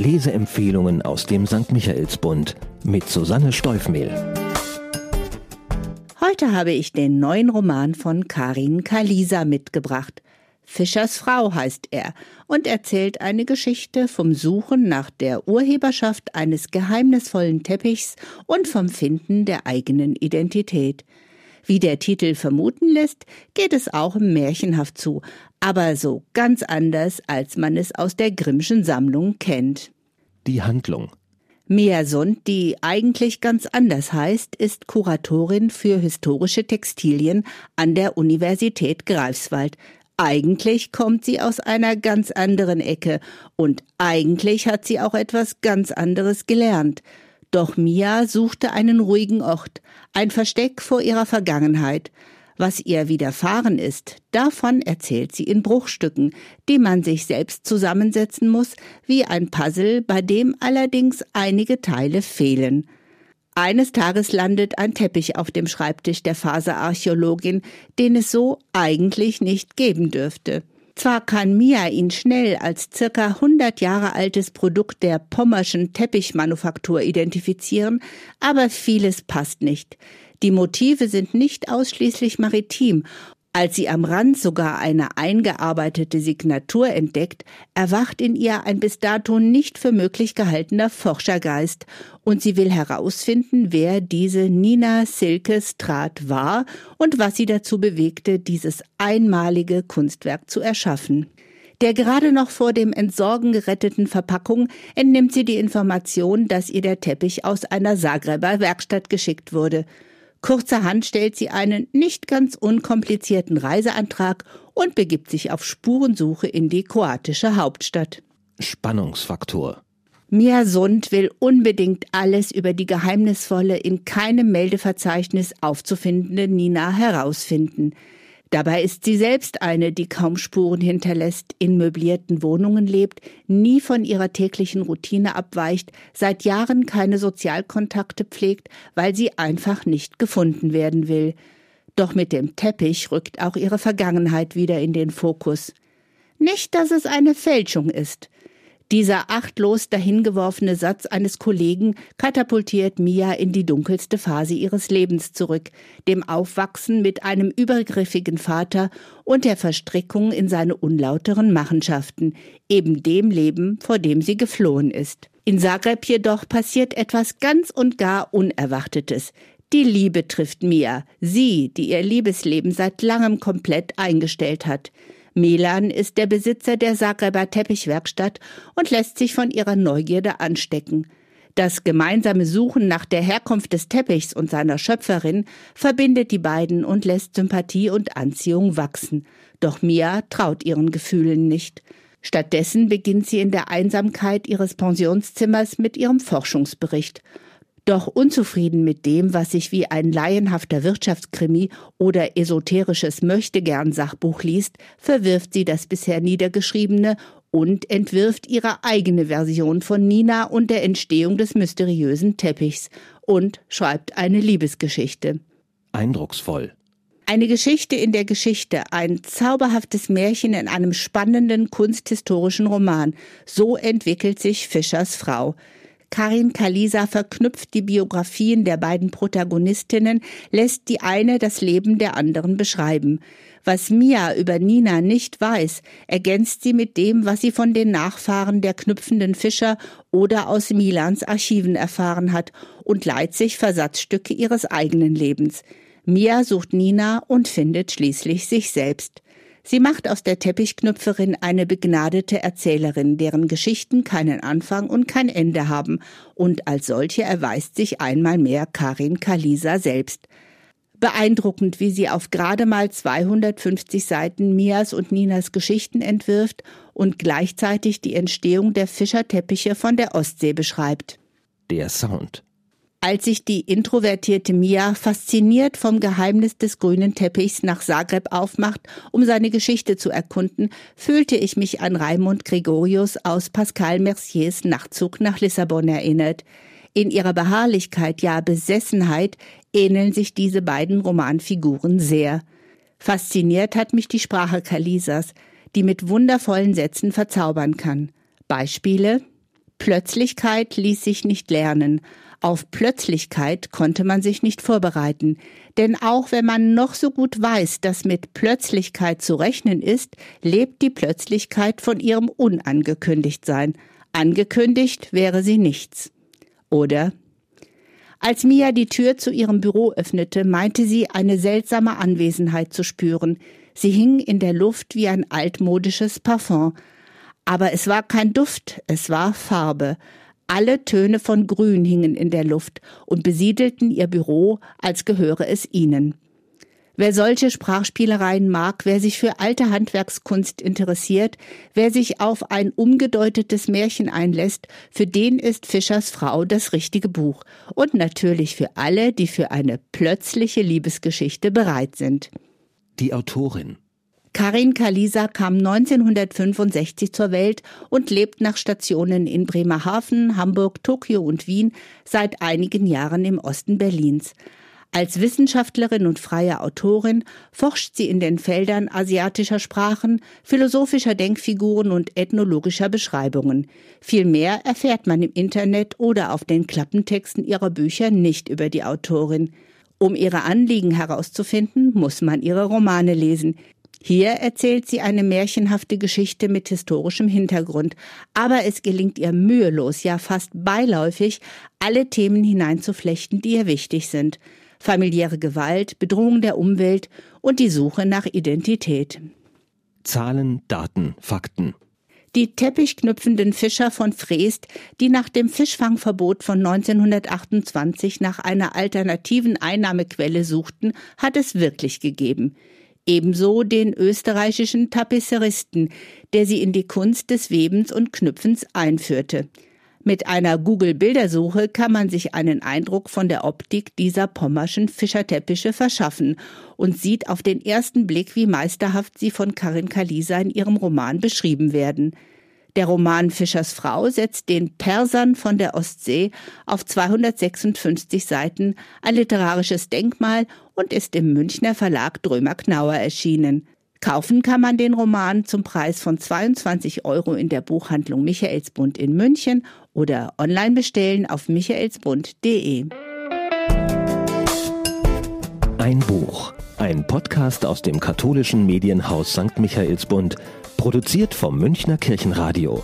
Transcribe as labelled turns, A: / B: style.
A: Leseempfehlungen aus dem St. Michaelsbund mit Susanne Steufmehl.
B: Heute habe ich den neuen Roman von Karin Kalisa mitgebracht. Fischers Frau heißt er und erzählt eine Geschichte vom Suchen nach der Urheberschaft eines geheimnisvollen Teppichs und vom Finden der eigenen Identität. Wie der Titel vermuten lässt, geht es auch märchenhaft zu, aber so ganz anders, als man es aus der Grimmschen Sammlung kennt.
A: Die Handlung.
B: Mia Sund, die eigentlich ganz anders heißt, ist Kuratorin für historische Textilien an der Universität Greifswald. Eigentlich kommt sie aus einer ganz anderen Ecke und eigentlich hat sie auch etwas ganz anderes gelernt. Doch Mia suchte einen ruhigen Ort, ein Versteck vor ihrer Vergangenheit. Was ihr widerfahren ist, davon erzählt sie in Bruchstücken, die man sich selbst zusammensetzen muss, wie ein Puzzle, bei dem allerdings einige Teile fehlen. Eines Tages landet ein Teppich auf dem Schreibtisch der Faserarchäologin, den es so eigentlich nicht geben dürfte. Zwar kann Mia ihn schnell als circa 100 Jahre altes Produkt der pommerschen Teppichmanufaktur identifizieren, aber vieles passt nicht. Die Motive sind nicht ausschließlich maritim als sie am Rand sogar eine eingearbeitete Signatur entdeckt, erwacht in ihr ein bis dato nicht für möglich gehaltener Forschergeist und sie will herausfinden, wer diese Nina Silke Strat war und was sie dazu bewegte, dieses einmalige Kunstwerk zu erschaffen. Der gerade noch vor dem Entsorgen geretteten Verpackung entnimmt sie die Information, dass ihr der Teppich aus einer Zagreber Werkstatt geschickt wurde – Kurzerhand stellt sie einen nicht ganz unkomplizierten Reiseantrag und begibt sich auf Spurensuche in die kroatische Hauptstadt.
A: Spannungsfaktor.
B: Mia Sund will unbedingt alles über die geheimnisvolle, in keinem Meldeverzeichnis aufzufindende Nina herausfinden. Dabei ist sie selbst eine, die kaum Spuren hinterlässt, in möblierten Wohnungen lebt, nie von ihrer täglichen Routine abweicht, seit Jahren keine Sozialkontakte pflegt, weil sie einfach nicht gefunden werden will. Doch mit dem Teppich rückt auch ihre Vergangenheit wieder in den Fokus. Nicht, dass es eine Fälschung ist. Dieser achtlos dahingeworfene Satz eines Kollegen katapultiert Mia in die dunkelste Phase ihres Lebens zurück, dem Aufwachsen mit einem übergriffigen Vater und der Verstrickung in seine unlauteren Machenschaften, eben dem Leben, vor dem sie geflohen ist. In Zagreb jedoch passiert etwas ganz und gar Unerwartetes. Die Liebe trifft Mia, sie, die ihr Liebesleben seit langem komplett eingestellt hat. Milan ist der Besitzer der Zagreber Teppichwerkstatt und lässt sich von ihrer Neugierde anstecken. Das gemeinsame Suchen nach der Herkunft des Teppichs und seiner Schöpferin verbindet die beiden und lässt Sympathie und Anziehung wachsen. Doch Mia traut ihren Gefühlen nicht. Stattdessen beginnt sie in der Einsamkeit ihres Pensionszimmers mit ihrem Forschungsbericht. Doch unzufrieden mit dem, was sich wie ein laienhafter Wirtschaftskrimi oder esoterisches Möchtegern-Sachbuch liest, verwirft sie das bisher Niedergeschriebene und entwirft ihre eigene Version von Nina und der Entstehung des mysteriösen Teppichs und schreibt eine Liebesgeschichte.
A: Eindrucksvoll.
B: Eine Geschichte in der Geschichte, ein zauberhaftes Märchen in einem spannenden kunsthistorischen Roman. So entwickelt sich Fischers Frau. Karin Kalisa verknüpft die Biografien der beiden Protagonistinnen, lässt die eine das Leben der anderen beschreiben. Was Mia über Nina nicht weiß, ergänzt sie mit dem, was sie von den Nachfahren der knüpfenden Fischer oder aus Milans Archiven erfahren hat und leiht sich Versatzstücke ihres eigenen Lebens. Mia sucht Nina und findet schließlich sich selbst. Sie macht aus der Teppichknüpferin eine begnadete Erzählerin, deren Geschichten keinen Anfang und kein Ende haben, und als solche erweist sich einmal mehr Karin Kalisa selbst. Beeindruckend, wie sie auf gerade mal 250 Seiten Mias und Ninas Geschichten entwirft und gleichzeitig die Entstehung der Fischerteppiche von der Ostsee beschreibt.
A: Der Sound.
B: Als sich die introvertierte Mia fasziniert vom Geheimnis des grünen Teppichs nach Zagreb aufmacht, um seine Geschichte zu erkunden, fühlte ich mich an Raimund Gregorius aus Pascal Merciers Nachtzug nach Lissabon erinnert. In ihrer Beharrlichkeit, ja Besessenheit, ähneln sich diese beiden Romanfiguren sehr. Fasziniert hat mich die Sprache Kalisas, die mit wundervollen Sätzen verzaubern kann. Beispiele Plötzlichkeit ließ sich nicht lernen. Auf Plötzlichkeit konnte man sich nicht vorbereiten. Denn auch wenn man noch so gut weiß, dass mit Plötzlichkeit zu rechnen ist, lebt die Plötzlichkeit von ihrem Unangekündigtsein. Angekündigt wäre sie nichts. Oder? Als Mia die Tür zu ihrem Büro öffnete, meinte sie, eine seltsame Anwesenheit zu spüren. Sie hing in der Luft wie ein altmodisches Parfum. Aber es war kein Duft, es war Farbe. Alle Töne von Grün hingen in der Luft und besiedelten ihr Büro, als gehöre es ihnen. Wer solche Sprachspielereien mag, wer sich für alte Handwerkskunst interessiert, wer sich auf ein umgedeutetes Märchen einlässt, für den ist Fischers Frau das richtige Buch. Und natürlich für alle, die für eine plötzliche Liebesgeschichte bereit sind.
A: Die Autorin
B: Karin Kalisa kam 1965 zur Welt und lebt nach Stationen in Bremerhaven, Hamburg, Tokio und Wien seit einigen Jahren im Osten Berlins. Als Wissenschaftlerin und freie Autorin forscht sie in den Feldern asiatischer Sprachen, philosophischer Denkfiguren und ethnologischer Beschreibungen. Viel mehr erfährt man im Internet oder auf den Klappentexten ihrer Bücher nicht über die Autorin. Um ihre Anliegen herauszufinden, muss man ihre Romane lesen. Hier erzählt sie eine märchenhafte Geschichte mit historischem Hintergrund, aber es gelingt ihr mühelos, ja fast beiläufig, alle Themen hineinzuflechten, die ihr wichtig sind familiäre Gewalt, Bedrohung der Umwelt und die Suche nach Identität.
A: Zahlen, Daten, Fakten.
B: Die teppichknüpfenden Fischer von Freest, die nach dem Fischfangverbot von 1928 nach einer alternativen Einnahmequelle suchten, hat es wirklich gegeben. Ebenso den österreichischen Tapisseristen, der sie in die Kunst des Webens und Knüpfens einführte. Mit einer Google-Bildersuche kann man sich einen Eindruck von der Optik dieser pommerschen Fischerteppiche verschaffen und sieht auf den ersten Blick, wie meisterhaft sie von Karin Kalisa in ihrem Roman beschrieben werden. Der Roman Fischers Frau setzt den Persern von der Ostsee auf 256 Seiten ein literarisches Denkmal und ist im Münchner Verlag Drömer Knauer erschienen. Kaufen kann man den Roman zum Preis von 22 Euro in der Buchhandlung Michaelsbund in München oder online bestellen auf michaelsbund.de.
A: Ein Buch, ein Podcast aus dem katholischen Medienhaus St. Michaelsbund, produziert vom Münchner Kirchenradio.